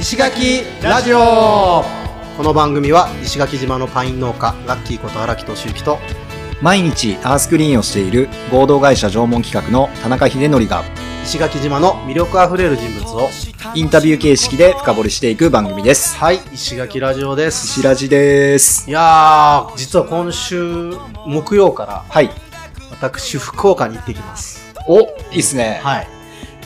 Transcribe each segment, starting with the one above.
石垣ラジオこの番組は石垣島のパイン農家ラッキーこと荒木俊之と毎日アースクリーンをしている合同会社縄文企画の田中秀則が石垣島の魅力あふれる人物をインタビュー形式で深掘りしていく番組です。はい石垣ラジオです石ラジです。いやー実は今週木曜からはい。私福岡に行ってきますお、いいっすね。はい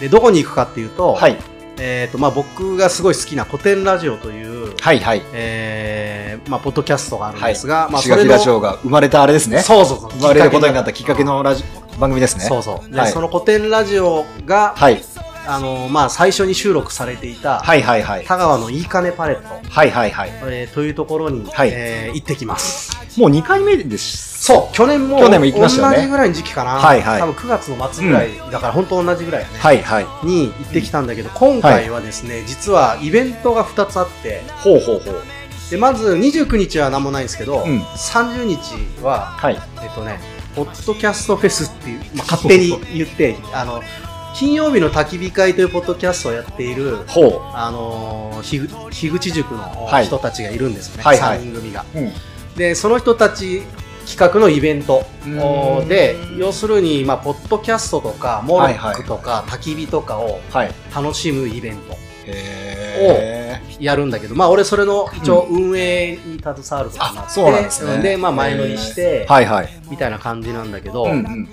でどこに行くかっていうと、はい。えーとまあ、僕がすごい好きな古典ラジオという、はいはい。えーまあ、ポッドキャストがあるんはい。ですが、まあ、石垣ラジオが生まれたあれですね。そうそうそう生まれることになったきっかけのラジ番組ですね。そうそうで、はいその古典ラジオが、はい。あのまあ、最初に収録されていた、はいはいはい。田川のいいかねパレット、はいはいはい。えーというところに、はいえー行ってきますもう2回目です。そう去年も去年も行きましたよね同じぐらいの時期かな、はいはい多分9月の末ぐらい、だから本当同じぐらいやね、はいはい。に行ってきたんだけど今回はですね、実はイベントが2つあってほうほうほう。でまず29日は何もないんですけど、うん30日ははい。えっとね、ポッドキャストフェスっていう、まあ、勝手に言って、あの、金曜日の焚き火会というポッドキャストをやっている、ほう。あのー、ひぐ樋口塾のはい人たちがいるんですよね、はいはい3人組が。うん。で、その人たち企画のイベントうんで、要するに、まあ、ポッドキャストとか、モルはいはいックとか、焚き火とかをはい。楽しむイベントへやるんだけど、まあ、俺それの一応運営に携わることになって、うなんですねで、まあ、前乗りしてー。、はいはい。みたいな感じなんだけど、うんうん。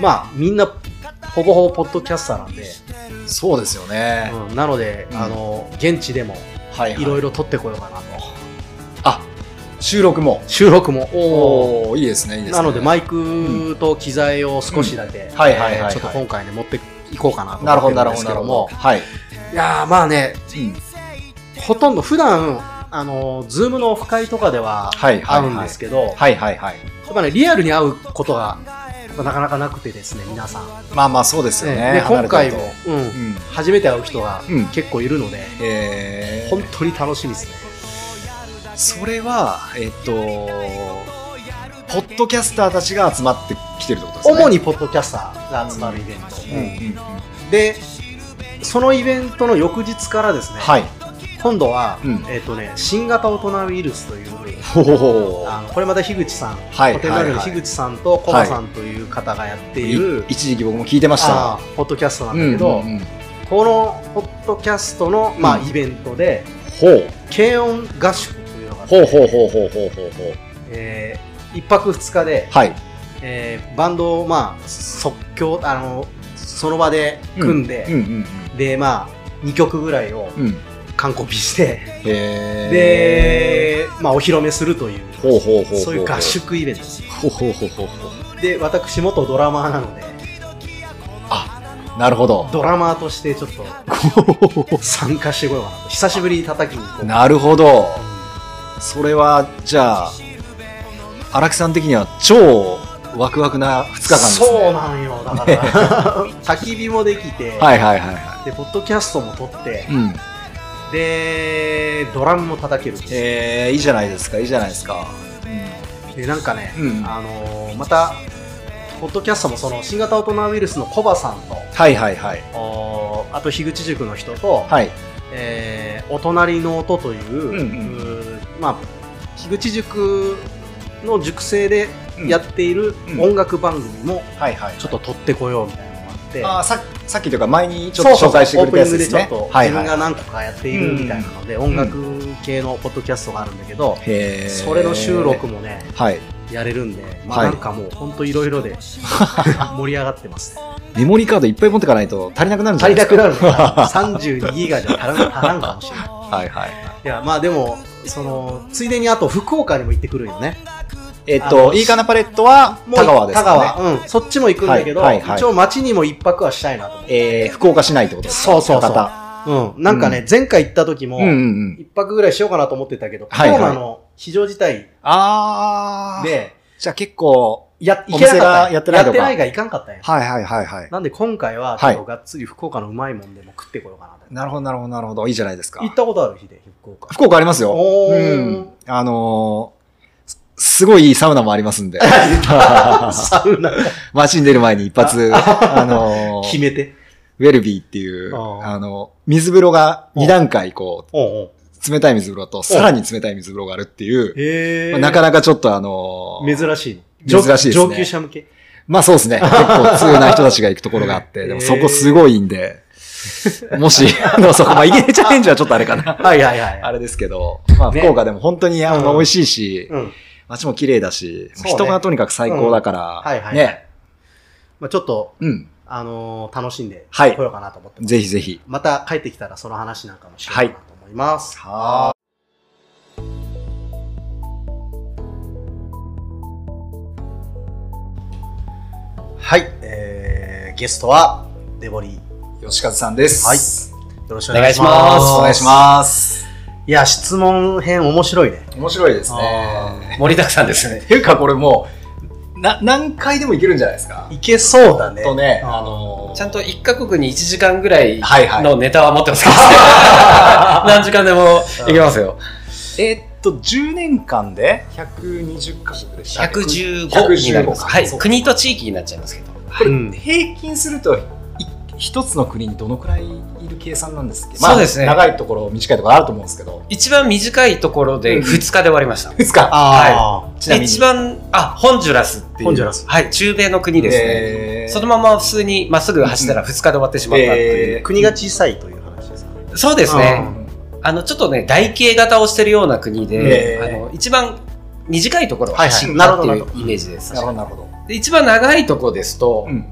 まあみんなほぼほぼポッドキャスターなんで、そうですよね。うんなので、うんあの現地でもはいはいろいろ撮ってこようかなと、あ、収録も。収録もおおいいですね、いいですね。なのでマイクと機材を少しだけ、んはいはいはいはいえーちょっと今回ね持っていこうかなとなるほど、思ってるんですなるほど、なるほど。けどもはい。いやーまあねうん。ほとんど普段あのズームのオフ会とかでははいはいはい会うんですけど、はいはいはい。やっぱねリアルに会うことがなかなかなくてですね皆さん、まあまあそうですよね。で今回もうんとうん。初めて会う人がうん結構いるので、え本当に楽しみですねー、それは、えっと、ポッドキャスターたちが集まってきてるってことですね。主にポッドキャスターが集まるイベント。でそのイベントの翌日からですね、はい。今度は、うんえっ、とね新型大人ウイルスというあのこれまた樋口さん、はいホテルラジオのはいはい樋口さんとコバさんという方がやっている、一時期僕も聞いてました。ポッドキャストなんだけど、うんうんうんこのポッドキャストの、まあうんイベントで。軽音合宿というのがあってほうほうほうほうほうほう。えー一泊二日で、はい。えーバンドを、まあ、即興あのその場で組んで、うんうんでまあ2曲ぐらいをうん。うん。完コピして。で、まあ、お披露目するという。そういう合。宿イベントですほうほうほうほ。で私元ドラマーなのでなるほど。ドラマーとしてちょっと参加してこようかなと久しぶりに叩きに行こうなるほど。それは、じゃあ、荒木さん的には超ワクワクな2日間ですね。そうなんよだから 焚き火もできて、はいはいはいはでポッドキャストも撮ってい。うん。でドラムも叩けるえー、いいじゃないですか、いいじゃないですか。でなんかね、うんあのーまたポッドキャストもその新型大人ウイルスのコバさんとはいはいはい。おーあと樋口塾の人と、はい。えーお隣の音という,、うんまあ樋口塾の塾生でやっているうん音楽番組もはいはい。ちょっと撮ってこようみたいなのがあって、あーささっきというか前にちょっと紹介してくれたやつですね。自分が何個かやっているみたいなので、音楽系のポッドキャストがあるんだけど、それの収録もねはい。やれるんで、まあ、はい。なんかもう本当いろいろで 盛り上がってます、ね、メモリーカードいっぱい持ってかないと足りなくなるんじゃ足りないですか？なくなるのか？32ギガじゃ足らん足らんかもしれないはいはい。いやまあでもそのついでにあと福岡にも行ってくるよねえっと、いいかなパレットはもう田川ですかね。田川、うん、そっちも行くんだけど、はいはいはい一応町にも一泊はしたいなと思ってえー、福岡市内ってことですか？そうそうそう博うん、なんかね、う前回行った時も、多うん泊ぐらいしようかなと思ってたけど、はいはいコロナの非常事態あー。で、じゃあ結構、や、お行けなかったやってないとか？やってないがいかんかったんや。はいはいはいはい。なんで今回は、ちょっとがっつり福岡のうまいもんでも食ってこようかなと。なるほどなるほどなるほど。いいじゃないですか行。ったことある日で、福岡。福岡ありますよ。おーうん。あのー、すすごいいいサウナもありますんで。サウナ、街に出る前に一発、あのー決めて。ウェルビーっていう、ああの、水風呂が2段階こおう冷たい水風呂とさらに冷たい水風呂があるっていう。まあなかなかちょっとあのー珍しい。珍しいですね上級者向け。まあそうですね。結構通な人たちが行くところがあって、でもそこすごいんで、もし、あの、そこ、まあ、イゲネチャレンジはちょっとあれかな。はいはいはい。あれですけど、まあ、ね福岡でも本当に、あの、うん美味しいし、うん。街も綺麗だし、ね人がとにかく最高だから、はいはい。ね。。まあちょっと、うん。あのー楽しんではい来ようかなと思ってます。ぜひぜひ。また帰ってきたらその話なんかもしようかなと思います。ははい。えー、ゲストは、デボリー。よ吉和さんです。はいろしくお願いし。ますお願いします。いや、質問編面白いね。面白いですあね。盛りだくさんですね。っ ていうか、これもう、な、何回でもいけるんじゃないですか。いけそうだね。とね、ああのーちゃんと1カ国に1時間ぐらいはいはいのネタは持ってますからね。何時間でもいけますよ。えーっと、10年間で？120カ国でした。115になります。はい。国と地域になっちゃいますけど。うん平均するとい一つの国にどのくらいいる計算なんですっけそうですね。まあ、長いところ短いところあると思うんですけど。一番短いところでうん。2日で終わりました。ですかあちなみに。一番、あ、ホンジュラスっていう。ホンジュラス。はい、中米の国ですね。えー。そのまま普通にまっすぐ走ったら2日で終わってしまったっていう。あ、国が小さいという話ですか？ね。そうですね。うんあの、ちょっとね、台形型をしてるような国で、へー。あの、一番短いところをはいはい。走ったってないうイメージです。なるほどなるほど、で一番長いとこですと、うん、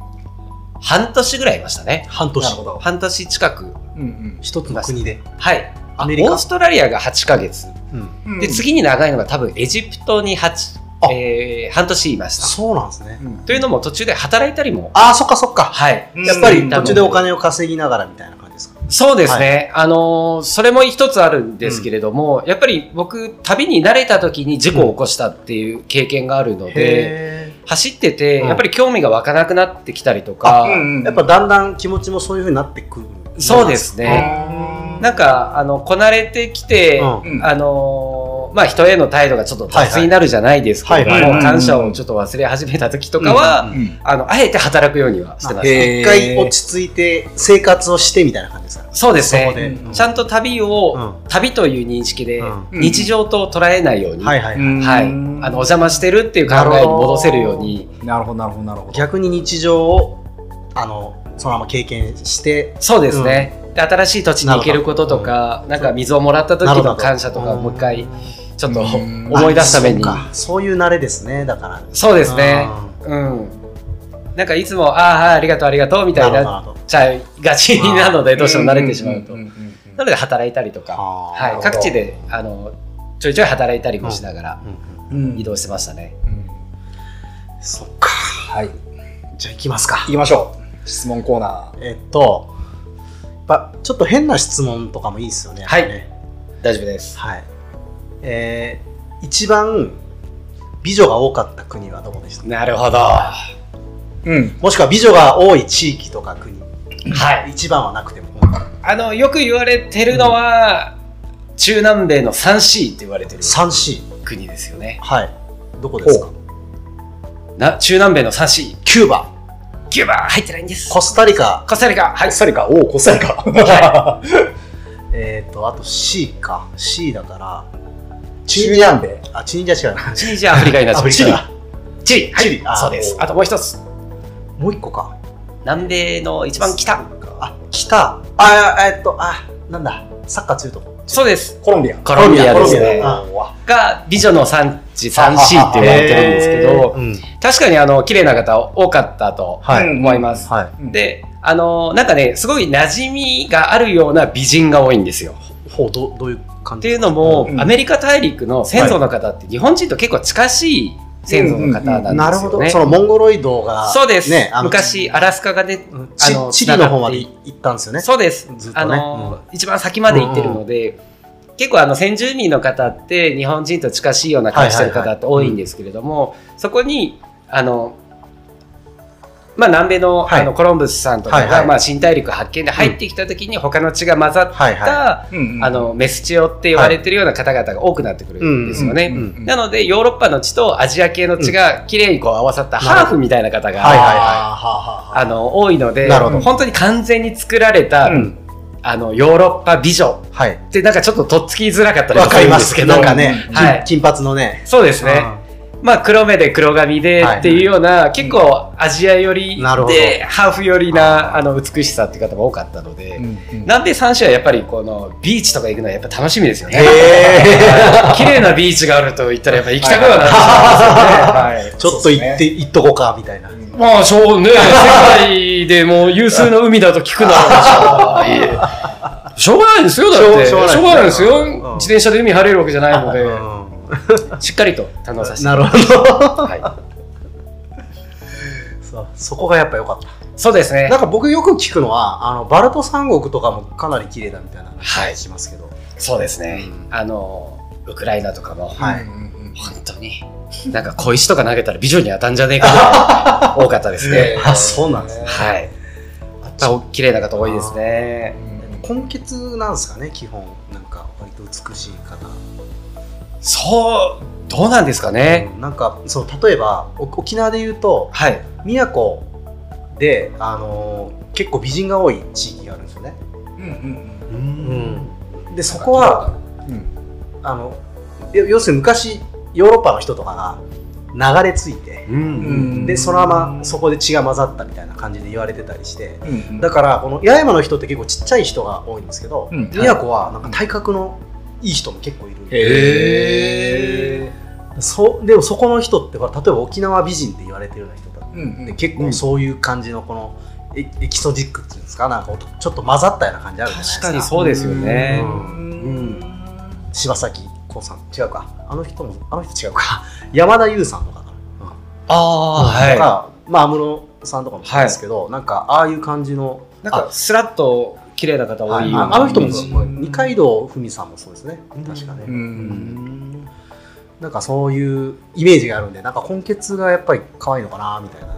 半年ぐらいいましたね。半年なる。ほど、半年近く。うんうん一つの国で。はい。アメリカ？オーストラリアが8ヶ月。うん。うんで、次に長いのが多分エジプトに8、あえー、半年いました。そうなんですね。うんというのも途中で働いたりも。ああ、そっかそっか。はい。うんやっぱりうん途中でお金を稼ぎながらみたいな感じですか？そうですね。あのーそれも一つあるんですけれども、やっぱり僕、旅に慣れた時に事故を起こしたっていう経験があるので、へ走ってて、うん。やっぱり興味が湧かなくなってきたりとか、うんーやっぱだんだん気持ちもそういう風になってくる。そうですね。なんか、あの、こなれてきて、うん。うん。あのーまあ、人への態度がちょっと雑になるじゃないですけれども、はい。はいはい。感謝をちょっと忘れ始めた時とかは、うんうんあの、あえて働くようにはしてました。へー。一回落ち着いて生活をしてみたいな感じですか？そうですそこで。ね。ちゃんと旅を、う旅という認識で、うん。日常と捉えないように、はいはいはい。はい。あの、お邪魔してるっていう考えに戻せるように、なるほどなるほどなるほど。逆に日常を、あの、そのまま経験して、そうですね。で新しい土地に行けることとか、なんか水をもらった時の感謝とかをもう一回、ちょっとうん思い出すために。あそういう慣れですね、だから。そうですね。うん。なんかいつも、ああ、はいありがとう、ありがとう、みたいになっ。ちゃいがちなので、どうしても慣れてしまうと。なので働いたりとか、ははい。各地で、あの、ちょいちょい働いたりもしながら移動してましたね。うんそっか。はいじゃあ行きますか行。きましょう質問コーナーえっと、ぱちょっと変な質問とかもいいですよね。はいね大丈夫です。はい。えー、一番美女が多かった国はどこでした？なるほど。うんもしくは美女が多い地域とか国。はい。一番はなくても。あの、よく言われてるのは、中南米の 3C って言われてる 3C。国ですよね。はい。どこですか？な中南米の 3C。キューバ、キューバ入ってないんです。コスタリカ、コスタリカ。はいコス。タリカおおコスタリカ えっ、と、あと C か。C だから、中南米あ、チュニジア違うな。チニジア、アフリカになっちゃいました。アフリカ。チリ。はいチリあそうです。おあともう一つ。もう一個か。南米の一番北。あ、北。あ、えっと、あ、なんだ。サッカー強いとこ。そうです。コロンビアコロンビアですねコロンビア。あが美女の産地 3C って言われてるんですけど、うん。確かにあの、綺麗な方多かったとはい。思います。はい。で、あの、なんかね、すごい馴染みがあるような美人が多いんですよ。ほう、どどういう感じ？っていうのも、うんアメリカ大陸の先祖の方って日本人と結構近しい先祖の方なんですよね。なるほど。そのモンゴロイドが、そうです。ね、昔、アラスカがね、うんあのチチリの方まで行ったんですよね。そうです。ずっとねあの、一番先まで行ってるので、結構あの先住民の方って日本人と近しいような感じしてる方って多いんですけれども、そこに、あの、まあ、南米の,、はい。あのコロンブスさんとかが、まあ、新大陸発見で入ってきた時に他の血が混ざった、あのメスチオって言われてるような方々が多くなってくるんですよね。なのでヨーロッパの血とアジア系の血がきれいにこう合わさったハーフみたいな方が、多いので本当に完全に作られた、うんあのヨーロッパ美女はい。ってなんかちょっととっつきづらかったりわもするかりますなんかね、はい金金髪のね。そうですね。まあ黒目で黒髪ではい。っていうような、結構アジア寄りでハーフ寄りなあの美しさっていう方も多かったので、南米3州はやっぱりこのビーチとか行くのはやっぱ楽しみですよね。へ 綺麗なビーチがあると言ったらやっぱ行きたくはなってし。まい。ますよね。ーちょっと行って、行っとこうか、みたいな。まあ、そうね、世界でも有数の海だと聞くなら、いえしょうがない。ですよ、だって。ししょうがないいですよ。よ。うん。自転車で海晴れるわけじゃないので、うん しっかりと堪能させて。なるほど。はい。そうそこがやっぱ良かった。そうですねなん。か僕よく聞くのは、あの、バルト三国とかもかなり綺麗だみたいなはい話しますけど。そうですねう。んあの、ウクライナとかも、はい。本当に、なんか小石とか投げたら美女に当たんじゃねえかぐらい多かったですね。あ、そうなんですね。はい。綺麗な方多いですね。根血なんですかね、基本。なんか、割と美しい方。そう、どうなんですかね？うんなんか、そう、例えば、お沖縄で言うと、はい。宮古で、あのー結構美人が多い地域があるんですよね。うん。で、そこは、あの、要要するに昔、ヨーロッパの人とかが流れ着いて、うん。で、そのままそこで血が混ざったみたいな感じで言われてたりして、だだから、この八重山の人って結構ちっちゃい人が多いんですけど、うん宮古はなんか体格のいい人も結構いるんで、へそうでもそこの人って例えば沖縄美人って言われてるような人だーで結構そういう感じのこのエエキソジックっていうんですか？なんかちょっと混ざったような感じあるじゃないですか。確かにそうですよね。うん。柴咲コウさん。違うか。あの人もあの人違うか。山田優さんとかかな、ああ、とはかまあ安室さんとかもそうですけど、なんかああいう感じのい。なんか、スラッと綺麗な方多はい。ああの人も二階堂ふみさんもそうですね。確かね、なんかそういうイメージがあるんでなんか根血がやっぱり可愛いのかなみたいな。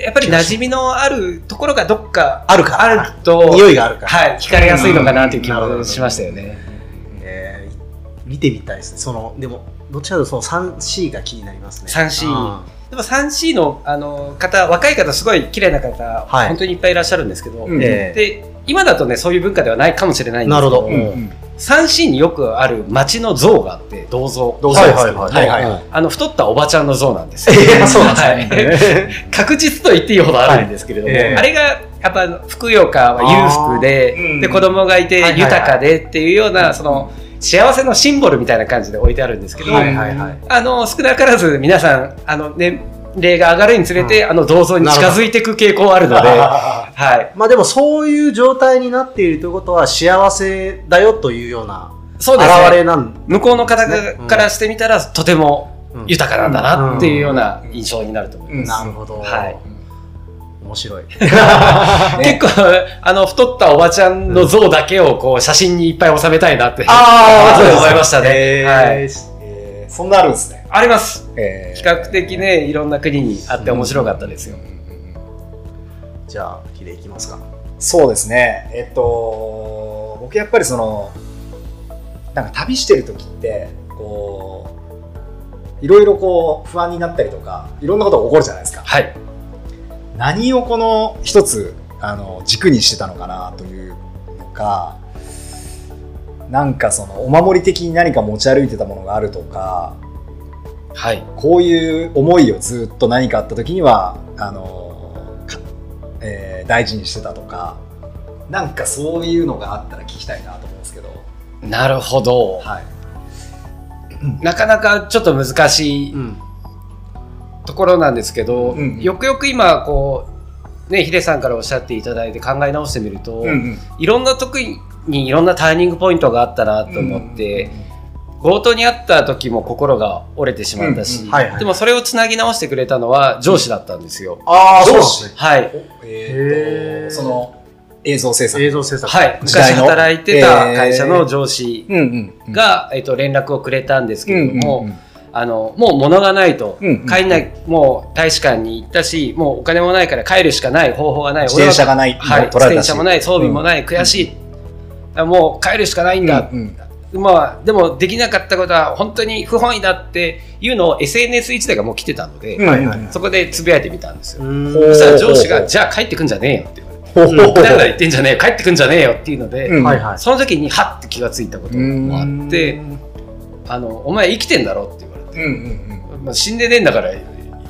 やっぱり馴染みのあるところがどっかあるか。らあると、匂いがあるから、はい、惹かれやすいのかなという気もしましたよね。えー見てみたいですね。そのでもどっちかというとその 3C が気になりますね。3C うんでも 3C のあの方、若い方、すごい綺麗な方、はい。本当にいっぱいいらっしゃるんですけど、うん。えーで今だとね、そういう文化ではないかもしれないんですけど、なるほど。うん。3C によくある街の像があって、銅像。銅像。はいはいはい。はいはいはい。あの太ったおばちゃんの像なんですよ。えーそうなんですはい。確実と言っていいほどあるんですけれども、はい。ええ。あれがやっぱふくよかは裕福で、で子供がいて豊かでっていうような、その幸せのシンボルみたいな感じで置いてあるんですけど、はいはいはい。あの少なからず皆さんあの年齢が上がるにつれて、あの銅像に近づいていく傾向あるので、はい、まあでもそういう状態になっているということは幸せだよというようなそうですね。現れなん向こうの方ね。うん。からしてみたら、とてもうん。豊かなんだなっていうような印象になると思います。なるほど、はい面白い 結構、あの、太ったおばちゃんの像だけをこう写真にいっぱい収めたいなって、あそう思いましたね。えーはい。えーそんなあるんですねあります。比比較的ね、いろんな国にあって面白かったですよ。じゃあヒデいきますかそうですねえっと僕やっぱりそのなんか旅してる時ってこういろいろこう不安になったりとかいろんなことが起こるじゃないですかはい。何をこの一つあの軸にしてたのかなというのかなんかそのお守り的に何か持ち歩いてたものがあるとかはい。こういう思いをずっと何かあった時にはあの、かえー大事にしてたとかなんかそういうのがあったら聞きたいなと思うんですけど、なるほど。はい、なかなかちょっと難しいんところなんですけど、うんよくよく今、こう、ね、ヒデさんからおっしゃっていただいて考え直してみると、いろんな時にいろんなターニングポイントがあったなと思って、強盗にあった時も心が折れてしまったし、でもそれをつなぎ直してくれたのは上司だったんですよ。ああそうそうですね。はい。えーとその映像制作。映像制作。はい。昔働いてた会社の上司うんうんうん。が、えっと、連絡をくれたんですけれども、あのもう物がないと、うんうん帰んない。もう大使館に行ったしもうお金もないから帰るしかない方法がない。自転車がない、はい、自取られたし。転車もない装備もない、悔しい、もう帰るしかないんだ、うんまあでもできなかったことは本当に不本意だっていうのを SNS 一台がもう来てたので、うんはいはいそこでつぶやいてみたんですよ、そしたら上司が「ほうほうじゃあ帰ってくんじゃねえよ」って言われて。ほうほうほう「だら言ってんじゃねえよ帰ってくんじゃねえよ」っていうので、うんはいはい。その時にはって気がついたこともあって「あのお前生きてんだろ」って言われてうんうんうん。まあ、死んでねえんだから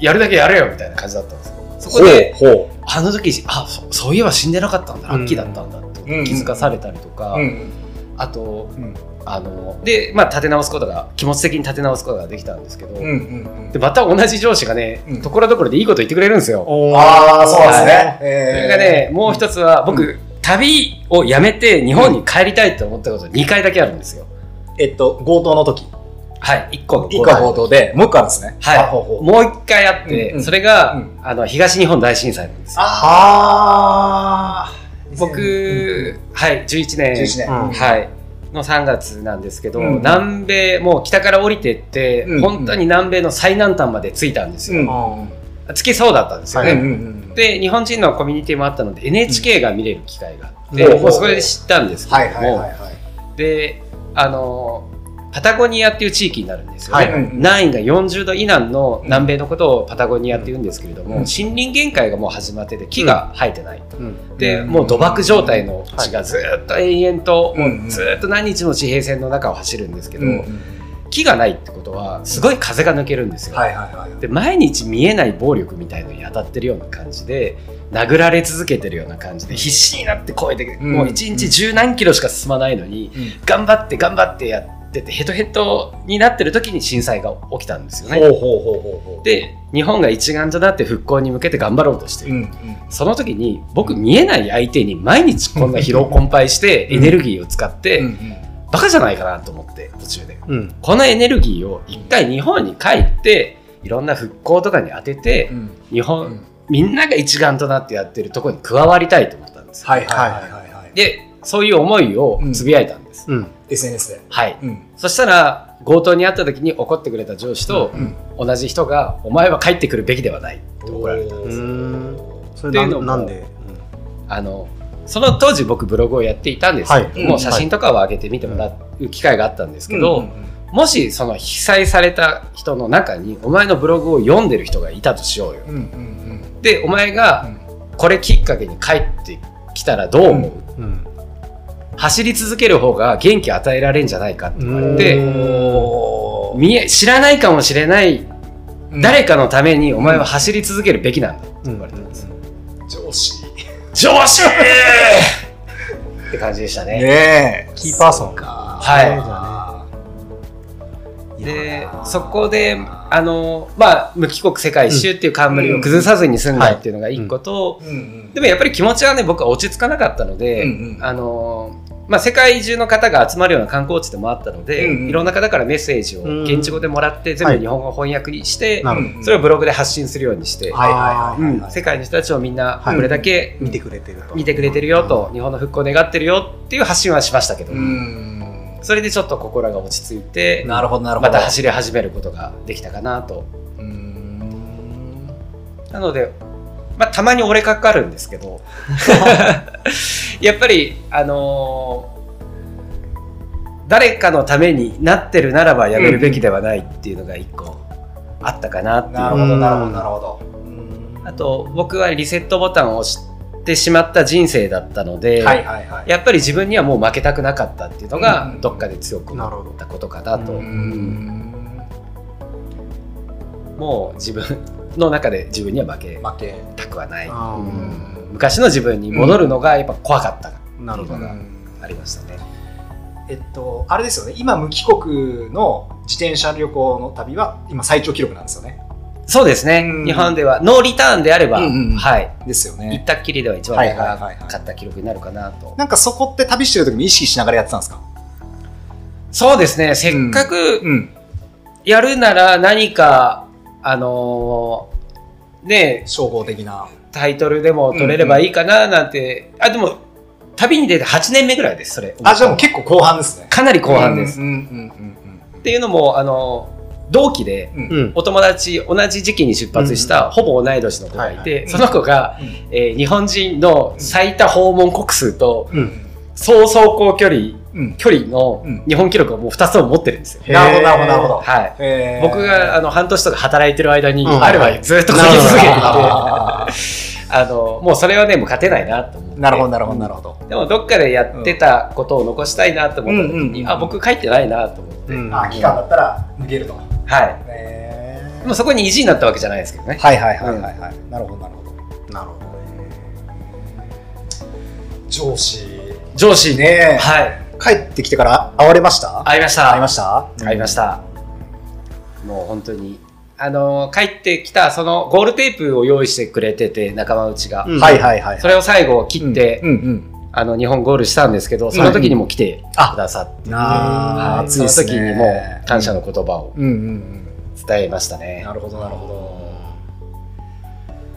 やるだけやれよみたいな感じだったんですよ。そほこでうほあの時あそそういえば死んでなかったんだ。ラッキーだったんだってうん気づかされたりとか、ううん。あとうん。あので、まあ、立て直すことが気持ち的に立て直すことができたんですけど、うんうんでまた同じ上司がね、うん。ところどころでいいこと言ってくれるんですよ。ああそうですはねそれがね、もう一つは僕、旅をやめて日本に帰りたいと思ったこと2回だけあるんですよ。えっと強盗の時はい、1個の一個。は強盗でもう一個あるんですね。はい。もう1回あって、うんうん。それが、うん。あの東日本大震災なんですよ。ああ僕、はい、11年11年。うん。はい、の3月なんですけど、うん。南米もう北から降りてって、うん。本当に南米の最南端まで着いたんですよ、うん。着きそうだったんですよ。ね、はい。うん。うんで日本人のコミュニティもあったので NHK が見れる機会があって、うん。もうそれで知ったんですけはいれどもはいはいはい。であのパタゴニアっていう地域になるんですよね、はい。はい南緯が40度以南の南米のことをパタゴニアって言うんですけれども、うん。森林限界がもう始まってて木が生えてない、うん。でうん。もう土漠状態の地がずっと延々と、うんもうずっと何日も地平線の中を走るんですけど、うんうん。木がないってことはすごい風が抜けるんですよ。はいはいはい。で毎日見えない暴力みたいのに当たってるような感じで殴られ続けてるような感じで必死になって声で、うん。もう一日十何キロしか進まないのに、頑張って頑張ってやっててヘトヘトになってる時に震災が起きたんですよね。で日本が一丸となって復興に向けて頑張ろうとしてる、うんうん。その時に僕見えない相手に毎日こんな疲労困憊してうんエネルギーを使って、うんバカじゃないかなと思って途中で。うん。このエネルギーを一回日本に帰っていろんな復興とかに当ててうん。日う本ん。みんなが一丸となってやってるところに加わりたいと思ったんですよ、はいはいはいはいはい。でそういう思いをつぶやいたんです、うん。SNS で。はい。うん。そしたら強盗に遭った時に怒ってくれた上司とうん。同じ人が「お前は帰ってくるべきではない」って怒られたんうです。それっていうのもななんで？あのその当時僕ブログをやっていたんですけれども、はい写真とかを上げて見てもらう機会があったんですけど、うんもしその被災された人の中にお前のブログを読んでる人がいたとしようよ。うんうんでお前がこれきっかけに帰ってきたらどう思う、うん。うん。走り続ける方が元気与えられるんじゃないかって言われうん。て、見え知らないかもしれないうん。誰かのためにお前は走り続けるべきなんだって言われたんです。上司。上司！って感じでしたね。ねえ。キーパーソン。か。はい。じゃでそこであの、まあ、無帰国世界一周っていう冠を崩さずに済んだっていうのが一個と、うんうん。でもやっぱり気持ちはね僕は落ち着かなかったので、うんうん。あのまあ、世界中の方が集まるような観光地でもあったので、うんうん。いろんな方からメッセージをうん。現地語でもらって全部日本語翻訳にして、なるほど。うんそれをブログで発信するようにして、世界の人たちをみんなはい。これだけ見てくれてると。見てくれてるよと、日本の復興を願ってるよっていう発信はしましたけど、うん。それでちょっと心が落ち着いてなるほどなるほど。また走り始めることができたかなと。うん。なので、まあ、たまに折れかかるんですけど。やっぱりあのー誰かのためになってるならばやめるべきではないっていうのが一個あったかなっていう。なるほどなるほどなるほど。あと僕はリセットボタンを押してしまった人生だったので、はいはいはい。やっぱり自分にはもう負けたくなかったっていうのがうんどっかで強く思ったことかなと、ううんん。もう自分の中で自分には負け負け。たくはない、うん。昔の自分に戻るのがやっぱ怖かったな。るほど。ありましたね。えっとあれですよね。今無帰国の自転車旅行の旅は今最長記録なんですよね。そうですね、うん。日本ではノーリターンであれば、うんうんうん。はい、ですよ行っねたっきりでは一番はい長かった記録になるかなと。なんかそこって旅してる時も意識しながらやってたんですか？そうですね、せっかくうん。やるなら何か、あのーね、総合的な。タイトルでも取れればいいかななんて、あ、でも、旅に出て8年目ぐらいです、それ。あじゃあもう結構後半ですね。かなり後半です。うんうんうんっていうのも、あの、同期で、うん。うん。お友達、同じ時期に出発した、ほぼ同い年の子がいて、はいその子が、うん。えー日本人の最多訪問国数と、うん。総走行距離、うん距離のうん。日本記録をもう2つも持ってるんですよ。なるほどなるほどなるほど。はい。えー。僕があの半年とか働いてる間に、うん。あればずっと書き続けていて、あ あの、もうそれはね、もう勝てないなと思って。ーなるほどなるほどなるほど。でもどっかでやってたことを残したいなと思った時に、うんうんうんあ、僕書いてないなと思って。うん。あ期間だったら抜けるとはい。えー。でもそこに意地になったわけじゃないですけどね。はいはいはいはいはい。なるほどなるほど。なるほど上司。上司。ねはい。帰ってきてから会われました？会いました。会いました？会いました。もう本当に。あの、帰ってきた、そのゴールテープを用意してくれてて、仲間内が。うんはいはいはいそれを最後切って、うんうんあの、日本ゴールしたんですけど、その時にも来てくださって、あーはいその時にも感謝の言葉をうんうんうん伝えましたね。なるほどなるほど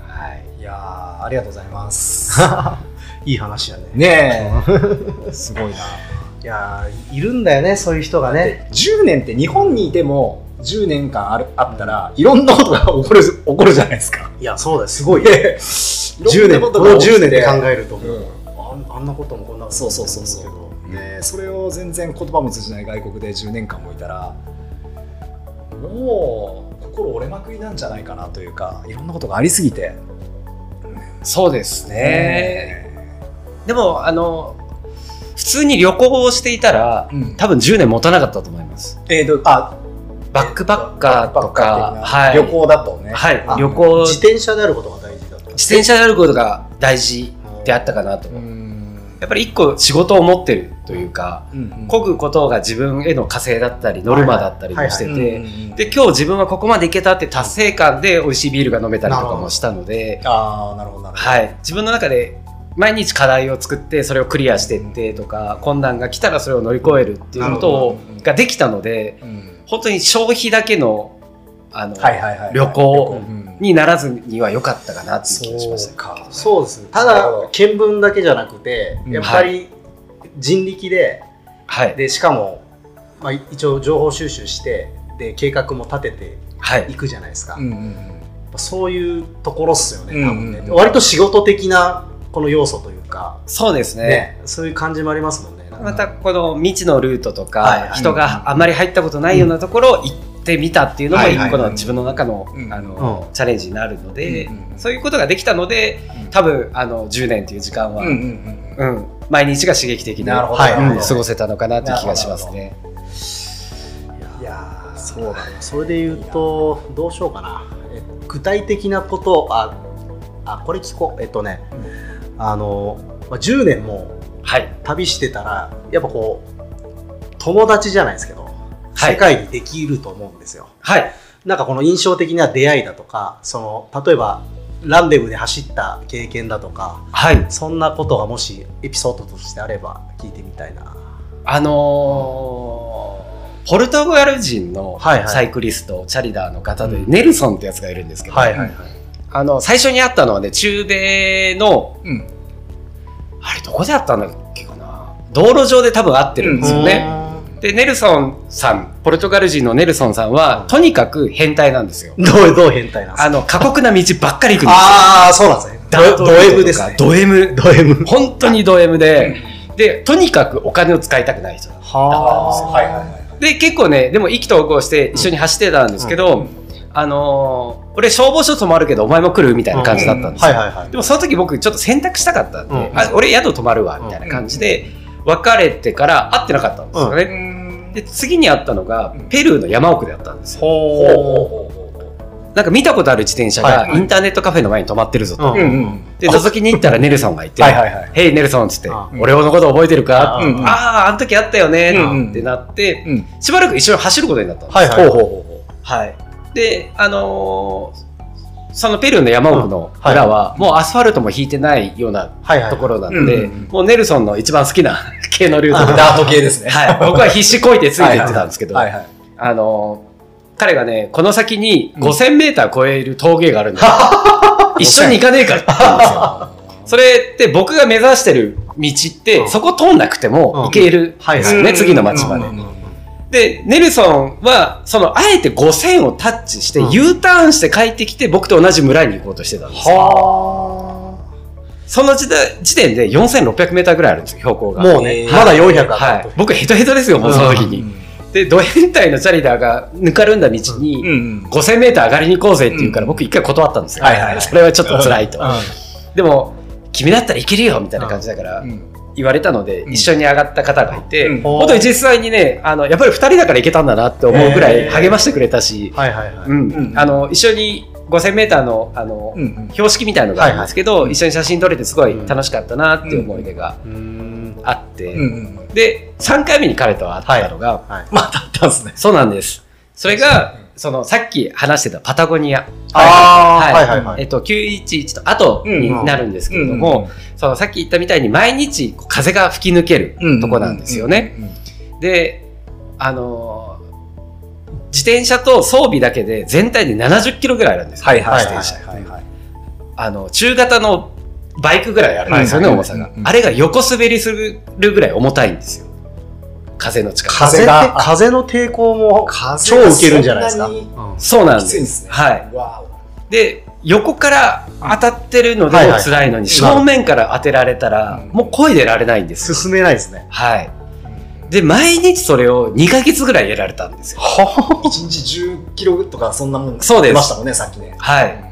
はい。いやーありがとうございます いい話やね。ねえ すごいないやーいるんだよね、そういう人がね。10年って日本にいても10年間あるあったらいろんなことが起こる起こるじゃないですか。いや、そうだよ、すごい。で10年、この10年で考えると、う。ん。あんあんなこともこんなこともそうそうそうそう。でそれを全然言葉も通じない外国で10年間もいたらもう心折れまくりなんじゃないかなというかいろんなことがありすぎて。そうですね。でも、あの、普通に旅行をしていたら、うん多分10年持たなかったと思います。えーとあバックパッカーとか、的は。ない旅行だとねはいあ、旅行、自転車であることが大事だった。自転車であることが大事であったかなと。うんやっぱり一個仕事を持ってるというか、うん漕ぐことが自分への火星だったり、ノルマだったりもしてうんて、うんうんで、今日自分はここまで行けたって達成感で美味しいビールが飲めたりとかもしたので、ああなるほどなるほどはい。自分の中で毎日課題を作って、それをクリアしていってとか、困難が来たらそれを乗り越えるっていうことをができたので、うん本当に消費だけの、あの、はいはいはい旅行うんにならずには良かったかなっていう気がしました。かそうですね。ただ、見聞だけじゃなくて、うんやっぱり人力で、はい。で、しかも、まあ、一応情報収集して、で、計画も立ててはいい。くじゃないですか。うんうんうんそういうところっすよね、多分ね。うんうんうん割と仕事的なこの要素というか、そうですね。ね、そういう感じもありますもんね。またこの未知のルートとか、はいはい。人があまり入ったことないようなところを行ってみたっていうのも一個の自分の中の,、うん。あのうん。チャレンジになるので、うんうんうん。そういうことができたので多分あの10年という時間は、うんうんうんうん。毎日が刺激的で、なるほどはいうん過ごせたのかなという気がしますね。いやー。そうだね。それで言うと、どうしようかな。え具体的なこと、あ、あこれ聞こう。えっとね、あの、まあ、10年もはい、旅してたら、やっぱこう、友達じゃないですけど、はい。世界にできると思うんですよ。はい、なんかこの印象的な出会いだとか、その、例えば、ランデブで走った経験だとか、はい、そんなことがもしエピソードとしてあれば聞いてみたいな。あのーポルトガル人のはいはい。サイクリスト、チャリダーの方で、うん。ネルソンってやつがいるんですけど、はいはいはい。あの最初に会ったのはね中米のうんあれどこで会ったんだっけかな道路上で多分会ってるんですよね。で、ネルソンさん、ポルトガル人のネルソンさんは、とにかく変態なんですよ。どう、どう変態なんですか？あの、過酷な道ばっかり行くんですよ。ああ、そうなんですね。ドド M ですね。ド M。ド M。本当にド M で、で、とにかくお金を使いたくない人だ。ははいはいはいで、結構ね、でも意気投合して一緒に走ってたんですけど、あのー俺消防署泊まるけどお前も来るみたいな感じだったんですよ。でもその時僕ちょっと選択したかったんで、うん。あ俺宿泊まるわ、みたいな感じで、別れてから会ってなかったんですよね。うん。で、次に会ったのが、ペルーの山奥であったんですよ。ほう。ほうほうなんか見たことある自転車がインターネットカフェの前に止まってるぞと。で、覗きに行ったらネルソンがいて、ヘイネルソンっつって、うん俺のこと覚えてるか、ああ、あの時あったよね、うんってなって、うん。しばらく一緒に走ることになったんです。はいで、あのーそのペルーの山奥の裏は、もうアスファルトも引いてないような。ところなうんので、うん。もうネルソンの一番好きな 系のルートで、うダート系ですね。はい、僕は必死こいてついていってたんですけど、はいはい。あのー彼がね、この先に5000メーター超える峠があるんだよ。一緒に行かねえからって言うんですよ。それって僕が目指してる道って、そこ通んなくても行けるんですよね、次の町まで。うんうんうん。で、ネルソンは、その、あえて5000をタッチして、うん U ターンして帰ってきて、僕と同じ村に行こうとしてたんですよ。はその時代時点で4600メーターぐらいあるんですよ、標高が。あもうね、えーまだ400あったと。。はい僕ヘトヘトですよ、もうその時に。うんで、ド変態のチャリダーがぬかるんだ道に、うん5000メーター上がりに行こうぜって言うから、うん僕一回断ったんですよ。はいはいはいそれはちょっと辛いと。うでも、君だったらいけるよみたいな感じだからん言われたので、うん。一緒に上がった方がいて、うん。本当に実際にね、あの、やっぱり二人だからいけたんだなって思うぐらい励ましてくれたし、はいはいはい。うん。うんあの、一緒に5000メーターの、あの、うんうん。標識みたいのがあるんですけど、はい一緒に写真撮れてすごい楽しかったなっていう思い出が。あって、うんうんで、3回目に彼と会ったのが、はい。またあったんですね。そうなんです。それが、その、さっき話してたパタゴニア。ああ、ははいいはいはい。えっと、911と後になるんですけれども、そのさっき言ったみたいに毎日風が吹き抜けるとこなんですよね。。で、あのー自転車と装備だけで全体で70キロぐらいあるんですよ。はいはい自転車。はいはい。あの、中型のバイクぐらいあるんですよね、はい重さがあれが横滑りするぐらい重たいんですよ。風の力。風って風が風の抵抗も風超受けるんじゃないですか。そうんそうなんです。きついんですね。はい。わで、横から当たってるのでも辛いのに、正面から当てられたら、うんもう声出られないんですよ。進めないですね。はい。お。で、毎日それを2ヶ月ぐらいやられたんですよ。は一日10キロとかそんなもんそうでましたもんね、さっきね。はい。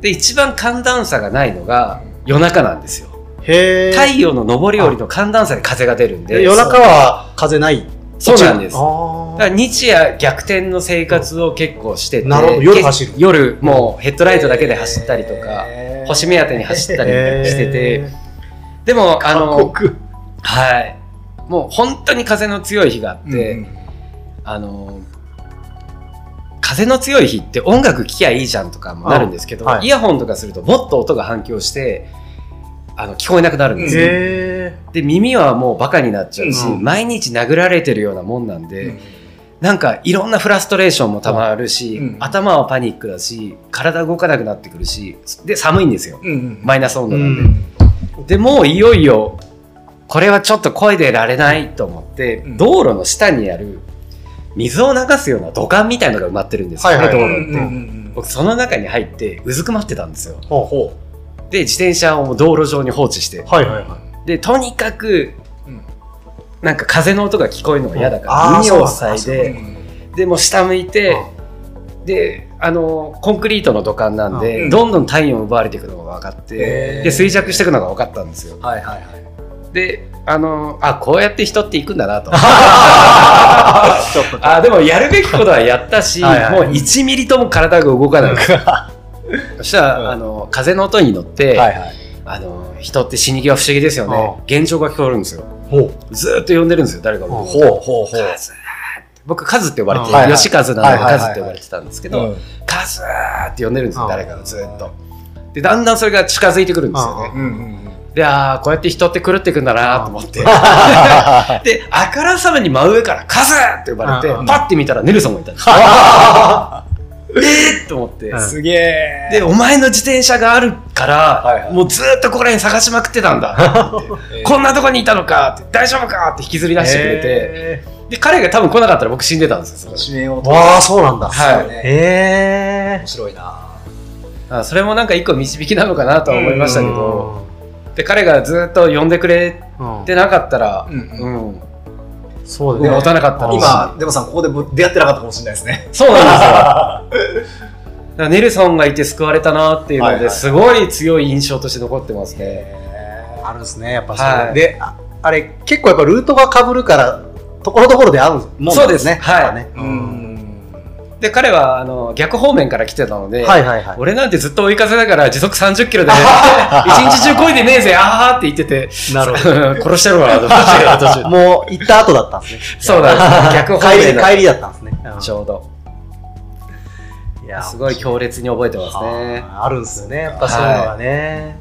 で、一番寒暖差がないのが夜中なんですよ。太陽の昇り降りの寒暖差で風が出るんで。で夜中は風ない？そうなんです。だあから日夜逆転の生活を結構してて、夜走る。け夜もうヘッドライトだけで走ったりとか、星目当てに走ったりしてて、でも、あ過の、酷。はい。もう本当に風の強い日があって、うん。あの、風の強い日って音楽聴きゃいいじゃんとかもなるんですけど、あはい。イヤホンとかするともっと音が反響して、あの、聞こえなくなるんですよ。へで、耳はもうバカになっちゃうし、うん毎日殴られてるようなもんなんで、うんなんかいろんなフラストレーションもたまるし、うん頭はパニックだし、体動かなくなってくるし、で、寒いんですよ。うんうんマイナス温度うなんで。ん。で、もういよいよ、これはちょっと声でられないと思って、うん道路の下にある水を流すような土管みたいのが埋まってるんですよ、はいはい道路って。僕その中に入ってうずくまってたんですよ。ほうほで、自転車を道路上に放置してう。。はいはいはい。で、とにかく、うんなんか風の音が聞こえるのが嫌だから、耳を塞いで、で、もう下向いて、で、あの、コンクリートの土管なんで、うんどんどん体温を奪われていくのが分かって、で、衰弱していくのが分かったんですよ。はいはいはい。で、あの、あ、こうやって人っていくんだなと。あ、でもやるべきことはやったし、はいはいもう1ミリとも体が動かない。そしたら、うんあの、風の音に乗って、はいはい。あの、人って死に際不思議ですよね。現状が聞こえるんですよ。ほう。ずーっと呼んでるんですよ、誰かも。うんほうほうほう。カズー僕、カズって呼ばれてうんはいはい吉カズなのでカズって呼ばれてたんですけど、うんカズーって呼んでるんですよ、うん誰かがずーっと。で、だんだんそれが近づいてくるんですよね。うんうんで、ああ、こうやって人って狂っていくんだなと思って。うん。で、あからさまに真上からカズーって呼ばれて、うんパッて見たらネルソンがいたんですよ。えーっと思って。うん。すげえ。で、お前の自転車があるから、はいはい。もうずーっとここら辺探しまくってたんだ。えーこんなとこにいたのか。って、大丈夫かって引きずり出してくれて、へで、彼が多分来なかったら僕死んでたんですよ。それ指名をーわあ、そうなんだ。はい。そうね。へ面白いな。あそれもなんか一個導きなのかなとは思いましたけーど、で、彼がずっと呼んでくれうんてなかったら、ううん。ん、そうだね。僕持たなかった今、デモさんここでぶ出会ってなかったかもしれないですね。そうなんですよ。だネルソンがいて救われたなっていうので、すごい強い印象として残ってますね。へあるんですね、やっぱそう。はいで、ああれ、結構やっぱルートが被るから、ところどころで合うんもんそうですね。はいねーうん。で、彼はあの逆方面から来てたので、はいはいはい。俺なんてずっと追い風だから時速30キロで、一日中漕いでねえぜ、あーって言ってて、なるほ 殺してるわ、と。もう行った後だったんですね。そうなんです。逆方帰り、帰りだったんですね。うんちょうど。いやすごい強烈に覚えてますね。はああるんですよね、やっぱそういうのがね。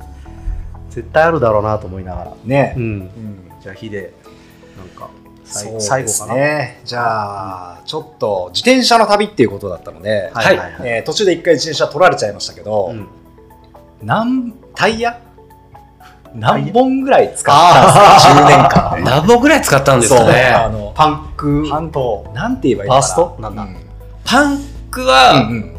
絶対あるだろうなと思いながら。ねう。ん。うんじゃあ、ヒデ、なんか、最後かな。ね。じゃあ、ちょっと自転車の旅っていうことだったので、はいはいはい。えー途中で一回自転車取られちゃいましたけど、うんなんタイヤ？何本ぐらい使ったんですか ?10 年間で。何本ぐらい使ったんですかそうあね。の、パンクパンとと、なんて言えばいいのかな？ファースト？なんだうんパンクは、うんうん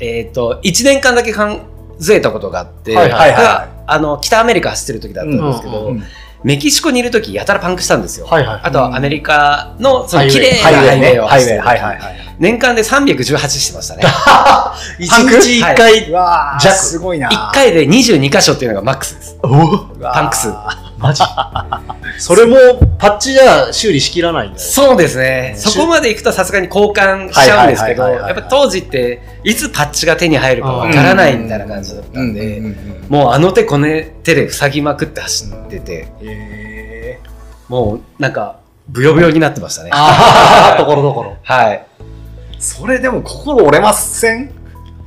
えっ、と、1年間だけ数えたことがあって、はいはいはいがあの、北アメリカ走ってる時だったんですけど、うんうんメキシコにいる時やたらパンクしたんですよ。はいはいあとはアメリカのその綺麗なハイウェイ。を走っはいはいはい。年間で318してましたね。一パンク？日一回、うわー弱すごいな。1回で22箇所っていうのがマックスです。パンク数マジ。それもパッチじゃ修理しきらないんだよそうですね。そこまで行くとさすがに交換しちゃうんですけど、やっぱ当時っていつパッチが手に入るかわからないみたいな感じだったんで、もうあの手この手で塞ぎまくって走ってて、へもうなんかブヨブヨになってましたね。ああ ところどころ。はい。ーそれでも心折れません？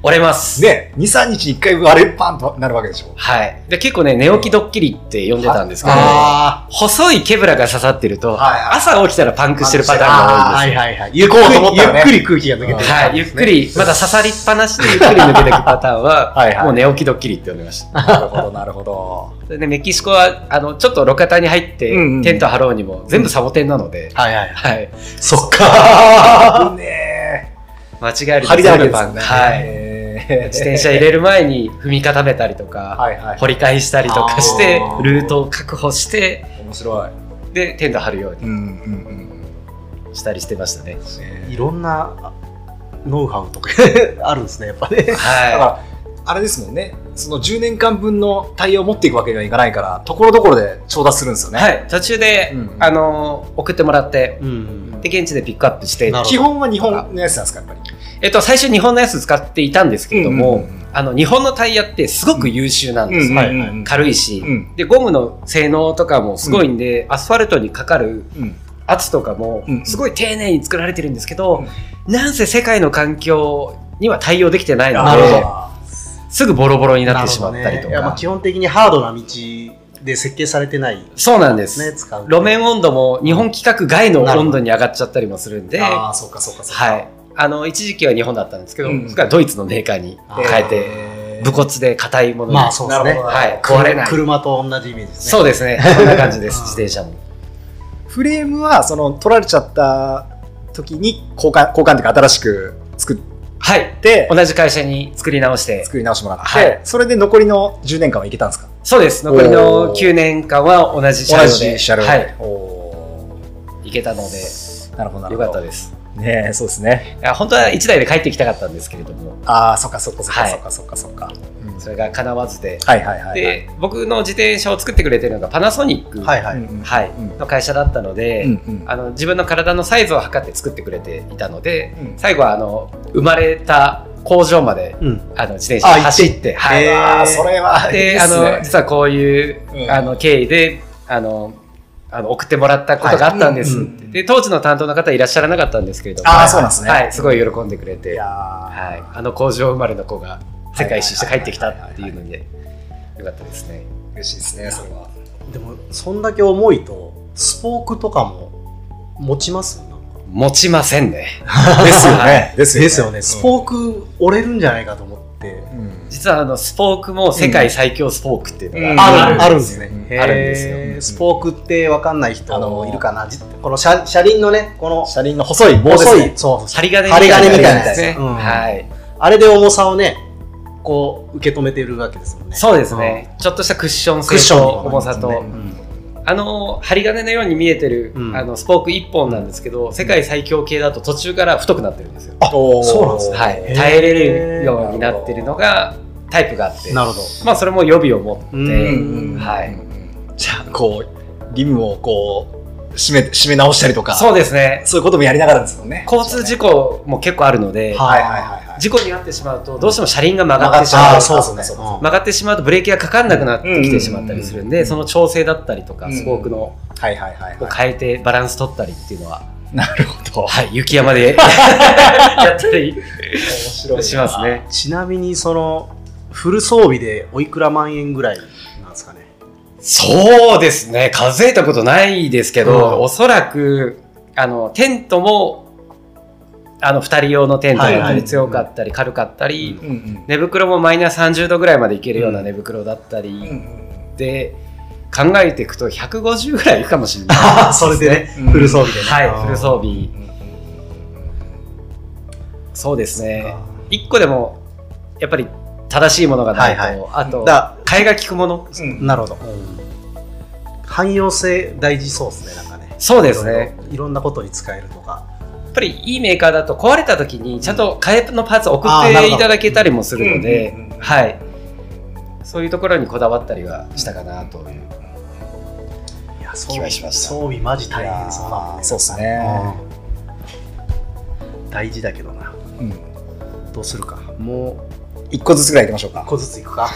折れます。ね、2、3日に1回割れパンとなるわけでしょ。はい。で、結構ね、寝起きドッキリって呼んでたんですけど、あ細いケブラが刺さってると、朝起きたらパンクしてるパターンあが多いんですよ。はいはいはいゆっくりゆっくり空気が抜けてるはい、ゆっくり、まだ刺さりっぱなしでゆっくり抜けていくパターンは、はいはいもう寝起きドッキリって呼んでました。なるほど、なるほど。それでメキシコは、あの、ちょっと路肩に入って、テント張ろうにも、全部サボテンなので、はいはいはい。そっかね間違えると張りだらけです。はい。自転車入れる前に踏み固めたりとか、はいはい。掘り返したりとかしてルートを確保して、面白い。で、テント張るよううんうんうんにしたりしてましたね。うん。いろんなノウハウとか あるんですねやっぱねだかはら、あれですもんね。その10年間分のタイヤを持っていくわけにはいかないから、ところどころで調達するんですよい。ね。はい。途中で、うんあのー送ってもらって、うんで、現地でピックアップして基本は日本のやつなんですか、やっぱり？えっと、最初日本のやつ使っていたんですけれども、うんうんうん。あの、日本のタイヤってすごく優秀なんですよ。はいはいうん軽いし、うん。で、ゴムの性能とかもすごいんで、アスファルトにかかるうん。圧とかもうんすごい丁寧に作られてるんですけど、うん。なんせ世界の環境には対応できてないのですぐボロボロになってしまったりとなるほどね。いやまあか。基本的にハードな道で設計されてない。そうなんです。路面温度も日本規格外の温度に上がっちゃったりもするんで、ああ、そうかそうかそうか。はい。あの、一時期は日本だったんですけど、うんそれからドイツのメーカーに変えて、武骨で硬いものに。まあそうですねはい、く壊れない。車と同じイメージですねそうですね。そんな感じです、自転車も。フレームは、その、取られちゃった時に交換、交換っていうか新しく作っはい。て、同じ会社に作り直して、作り直してもらって、はいそれで残りの10年間はいけたんですか？そうです。残りおのー9年間は同じ車両同で、じ車両で。はい、お行けたので、ーなるほど、なるよほど。かったです。ねえそうですね。いや本当は1台で帰ってきたかったんですけれども、ああ、そっかそっかそっかはい。そっかそっかそっか。うん。それが叶わずで、はいはいはいはい。で、僕の自転車を作ってくれてるのがパナソニック、の会社だったので、うんうん。あの自分の体のサイズを測って作ってくれていたので、うん。最後はあの生まれた工場までうん。あの自転車で走って、はい。それは、いいで、あの、実はこういう、うん。あの、経緯で、あの、あの送ってもらったことがあったんです、はいうん。うんで、当時の担当の方いらっしゃらなかったんですけれど。も、あーそうなんですね。はい、すごい喜んでくれて、はー。い、あの工場生まれの子が世界一周して帰ってきたっていうので、よかったですね。嬉しいですね、それは。でもそんだけ重いとスポークとかも持ちます？持ちませんね。ですよはね。ですよね。ですよねスポーク折れるんじゃないかと思って、うん実はあの、スポークも世界最強スポークっていうのが、うん。あるうん。あるんですね、あるんですよ。スポークって分かんない人あのーいるかな、じこの車車輪のねこの車輪の細い棒です細いね。そう。針金針金みたいなやつですね。うん。はい。あれで重さをねこう受け止めてるわけですもんね。そうですね。ちょっとしたクッション性クッションと重さと、あの針金のように見えてる、うん。あのスポーク1本なんですけど、世界最強系だと途中から太くなってるんですよ。あそうなんですね。はい、耐えれるようになってるのがタイプがあって、なるほど。まあそれも予備を持って、はい。じゃあ、こう、リムをこう、締め、締め直したりとか、そうですね。そういうこともやりながらですもんね。交通事故も結構あるので、はいはいはい。事故に遭ってしまうとどうしても車輪が曲がってしまう。曲がってしまうとブレーキがかかんなくなってきてしまったりするんで、うんその調整だったりとか、うんスポークのはいはいはいをは変えてバランス取ったりっていうのは、い。なるほど。はい、雪山で やったり面白い。します。ね。ちなみにそのフル装備でおいくら万円ぐらいなんですかね？そうですね。数えたことないですけど、うんおそらく、あの、テントも、あの、二人用のテントだり、強かったり、軽かったり、うんうん。寝袋もマイナス30度ぐらいまでいけるようなうん。寝袋だったり、うんうんで考えていくと150ぐらいいくかもしれない。あ それでね、うん。フル装備でね。はいフル装備。そうですね。1個でもやっぱり正しいものがないと、はいはい。あとだ替えが利くもの、うん。なるほど。汎用性大事そうですね、なんかね。そうですね。いろいろ。いろんなことに使えるとか。やっぱりいいメーカーだと壊れた時にちゃんと替えのパーツを送っていただけたりもするのでうんうんうんうん。はい。そういうところにこだわったりはしたかなという。いや、装気備がしました。装備マジ大変そうだもんね。そうっすね。うん。大事だけどな。うん。どうするか。も一個ずつぐらいいきましょうか。う一個ずついくか。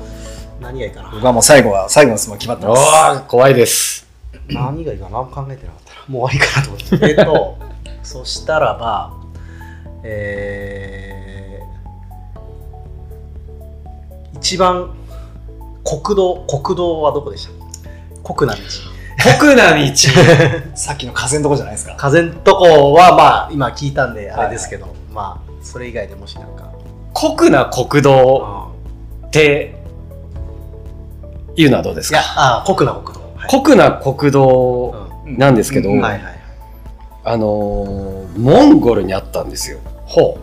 何がいいかな。僕はもう最後は最後の質問決まっておます。ー怖いです。何がいいかな。考えてなかったらもう終わりかなと思って。えっと、そしたらば、えー、一番国道、国道はどこでした？国な道。酷な道。さっきの風のとこじゃないですか。風んとこはまあ今聞いたんであれですけど、まあそれ以外でもしなんか、酷な国道っていうのはどうですいやかあ国な国道、はい。酷な国道うん。なんですけど、うん。はいはいあのーモンゴルにあったんですよ。ほ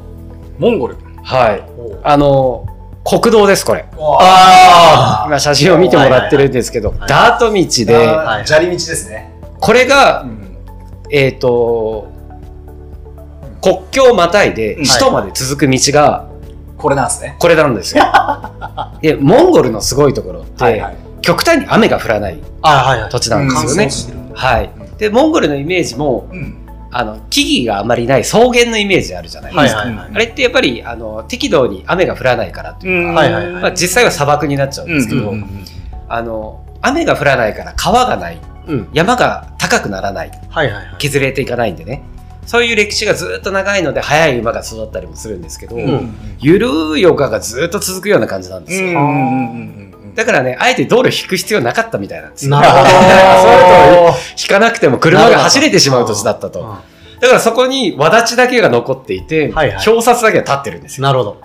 モンゴル。はい。う。あのー国道です、これ。あ今写真を見てもらってるんですけど、はい。はいダート道で、はい。砂利道ですね。これが、ん。えっ、と、国境をまたいでうん。首都まで続く道がこれなんですね。これなんですよ。で、モンゴルのすごいところって、はいはい。極端に雨が降らないあはいはい。土地なんですよね。乾燥。してる。はい。で、モンゴルのイメージも、うんあの、木々があまりない草原のイメージあるじゃないですか。はいはいはい。あれってやっぱり、あの、適度に雨が降らないからというか、はいはいはい。まあ、実際は砂漠になっちゃうんですけど、うんうんうん。あの、雨が降らないから川がない、うん。山が高くならない、はいはいはい。削れていかないんでね。そういう歴史がずっと長いので、速い馬が育ったりもするんですけど、うんゆるい丘がずっと続くような感じなんですよ。うんうんうんうんだからね、あえて道路引く必要なかったみたいなんですよ。なるほど。そういうと引かなくても車が走れてしまう土地だったと。うん。だからそこに輪立ちだけが残っていて、はいはい。表札だけが立ってるんですよ。なるほど。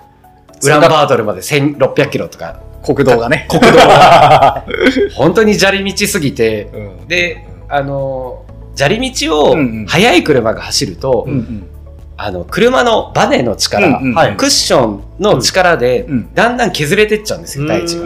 ウランバートルまで1600キロとか、国道がね。国道が。本当に砂利道すぎて、うん。で、あの、砂利道を速い車が走ると、うんうんあの、車のバネの力、うんうん。はい。クッションの力で、うん。だんだん削れてっちゃうんですよ、大地が。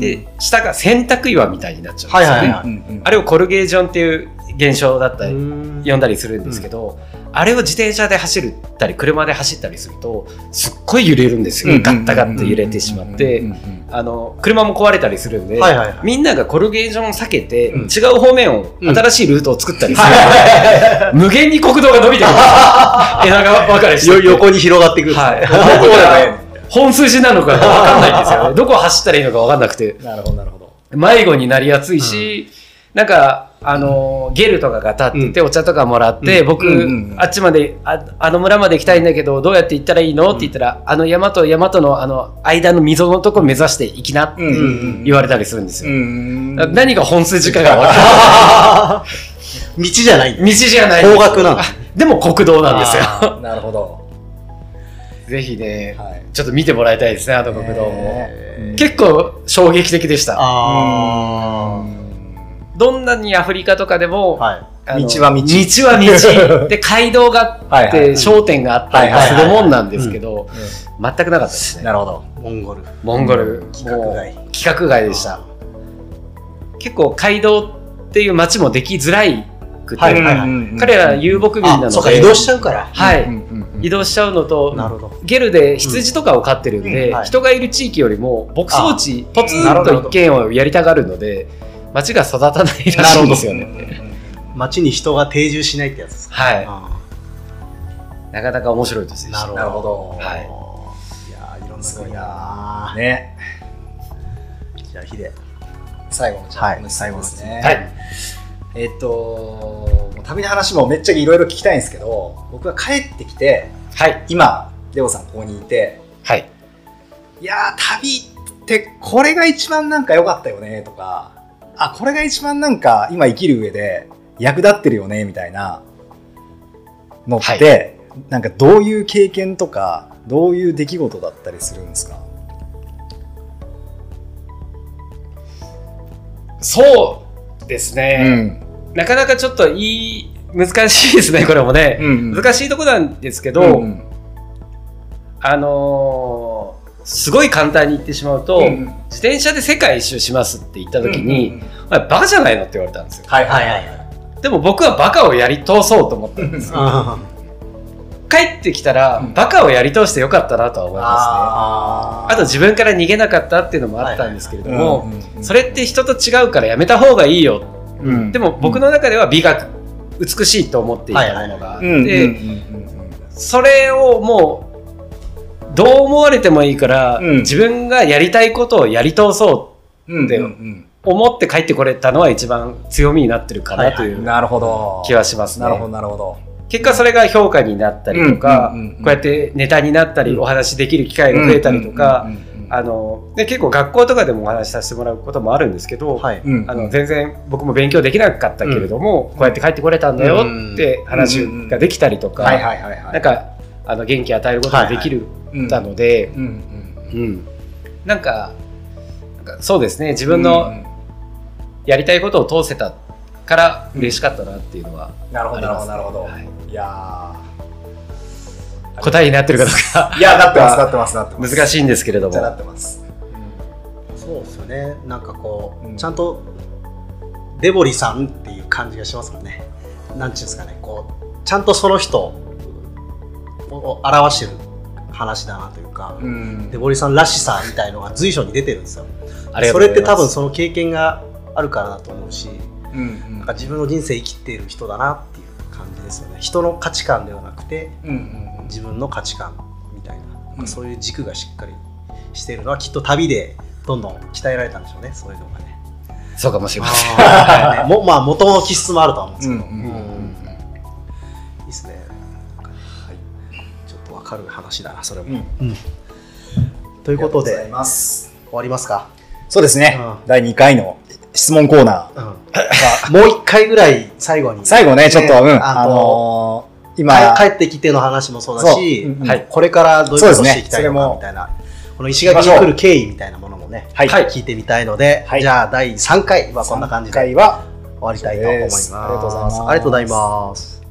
で、下が洗濯岩みたいになっちゃうんですよ。ね。はいはいはい。うんうん。あれをコルゲージョンっていう現象だったり、うん。呼んだりするんですけど、あれを自転車で走ったり車で走ったりするとすっごい揺れるんですよ、ガッタガッタ揺れてしまって、うんうんあの車も壊れたりするんで、はいはいはい。みんながコルゲージョンを避けて、うん。違う方面を、うん。新しいルートを作ったりする。ので、無限に国道が伸びてくる。枝が分かれして。横に広がってい。くんですね。はい 本筋なのか分かんないんですよね。どこを走ったらいいのか分かんなくて。なるほどなるほど。迷子になりやすいし、なんか、あのーゲルとかが立ってて、お茶とかもらって、うん。僕、うんうんうん。あっちまであ、あの村まで行きたいんだけど、どうやって行ったらいいの？って言ったら、あの山と山とのあの間の溝のとこ目指して行きなってうん。言われたりするんですよ。何が本筋かが分か 道じゃない。道じゃない。方角なんだ。あでも国道なんですよ。あなるほど。ぜひね、はい。ちょっと見てもらいたいですね、あの国道も。結構衝撃的でした。あどんなにアフリカとかでも、あはい。道は道。道は道。で、街道があって、はいはい商店があったりするもんなんですけど、う全くなかったですね。んなるほど。モンゴル。モンゴル、規格外。規格外でした。結構街道っていう街もできづらいくて、彼ら遊牧民なので、あそうか移動しちゃうから。はい、うんうんうん。移動しちゃうのと、なるほど。ゲルで羊とかを飼ってるんで、うん。はい。人がいる地域よりも牧草地ポツンと一軒をやりたがるので町が育たないらしい。んですよね。街に人が定住しないってやつですか。はい。あなかなか面白い年でした。ーなるほど。はい。いやーいろんな国だな。ね。じゃあヒデ。最後のじゃあはい。この質問ですね。はい。えっと旅の話もめっちゃいろいろ聞きたいんですけど僕が帰ってきてはい。今レオさんここにいてはい。いやー旅ってこれが一番なんか良かったよねとかあこれが一番なんか今生きる上で役立ってるよねみたいなのって、なんかどういう経験とかどういう出来事だったりするんですか？そうですうね、ん。なかなかちょっといい、難しいですね、これもね。うん難しいとこなんですけど、うん。あのーすごい簡単に言ってしまうと、うん。自転車で世界一周しますって言った時に、うんうんうん。バカじゃないのって言われたんですよ。はいはいはい。でも僕はバカをやり通そうと思ったんですよ。帰ってきたら、うん。バカをやり通してよかったなとは思いますね。ああと自分から逃げなかったっていうのもあったんですけれどーも、それって人と違うからやめた方がいいよ。うん。でも僕の中では美学、美しいと思っていたものがあって、それをもう、どう思われてもいいから、うん自分がやりたいことをやり通そうんでうんうんう思って帰ってこれたのは一番強みになってるかなというなるほど。気はしますね。なるほどなるほど。結果それが評価になったりとか、うんうんうんうんこうやってネタになったり、うんお話できる機会が増えたりとか、うんうんうんうんあので結構学校とかでもお話しさせてもらうこともあるんですけど、はい。うんあの全然僕も勉強できなかったけれども、こうやって帰ってこれたんだよって話ができたりとか、はいはいはいはい。なんかあの元気与えることができるうんたので、なんかそうですね自分うのんやりたいことを通せたから嬉しかったなっていうのはなるほどなるほどなるほど。はいいやー答えになってるかどうかいやなってますなってますなってます。難しいんですけれどめっちゃなもってます。そうですよね。なんかこう、うんちゃんとデボリさんっていう感じがしますもんね。なんちゅうんですかね。こうちゃんとその人を表してる話だなというか、うんデボリさんらしさみたいのが随所に出てるんですよ。それって多分その経験があるからだと思うし、うんうんなんか自分の人生生きている人だなっていう感じですよね。人の価値観ではなくてうんうん自分の価値観みたいな、うんそういう軸がしっかりしているのはきっと旅でどんどん鍛えられたんでしょうね。そういうのがね。そうかもしれませんはい も まあ元の気質もあるとは思うんですけど、うんうんうんかる話だなそれも、うん。うん。ということで。終わりますか、そうですね。うん。第2回の質問コーナー。うん、もう一回ぐらい最後に。最後ね、ちょっと、うん、ああの今、帰ってきての話もそうだし、そう。うん。うん。はいこれからどういうことをしていきたいのかみたいな、この石垣に来る経緯みたいなものもね、はい。聞いてみたいので、はい。じゃあ第3回はこんな感じ3回では、終わりたいと思います。ありがとうございます。ありがとうございます。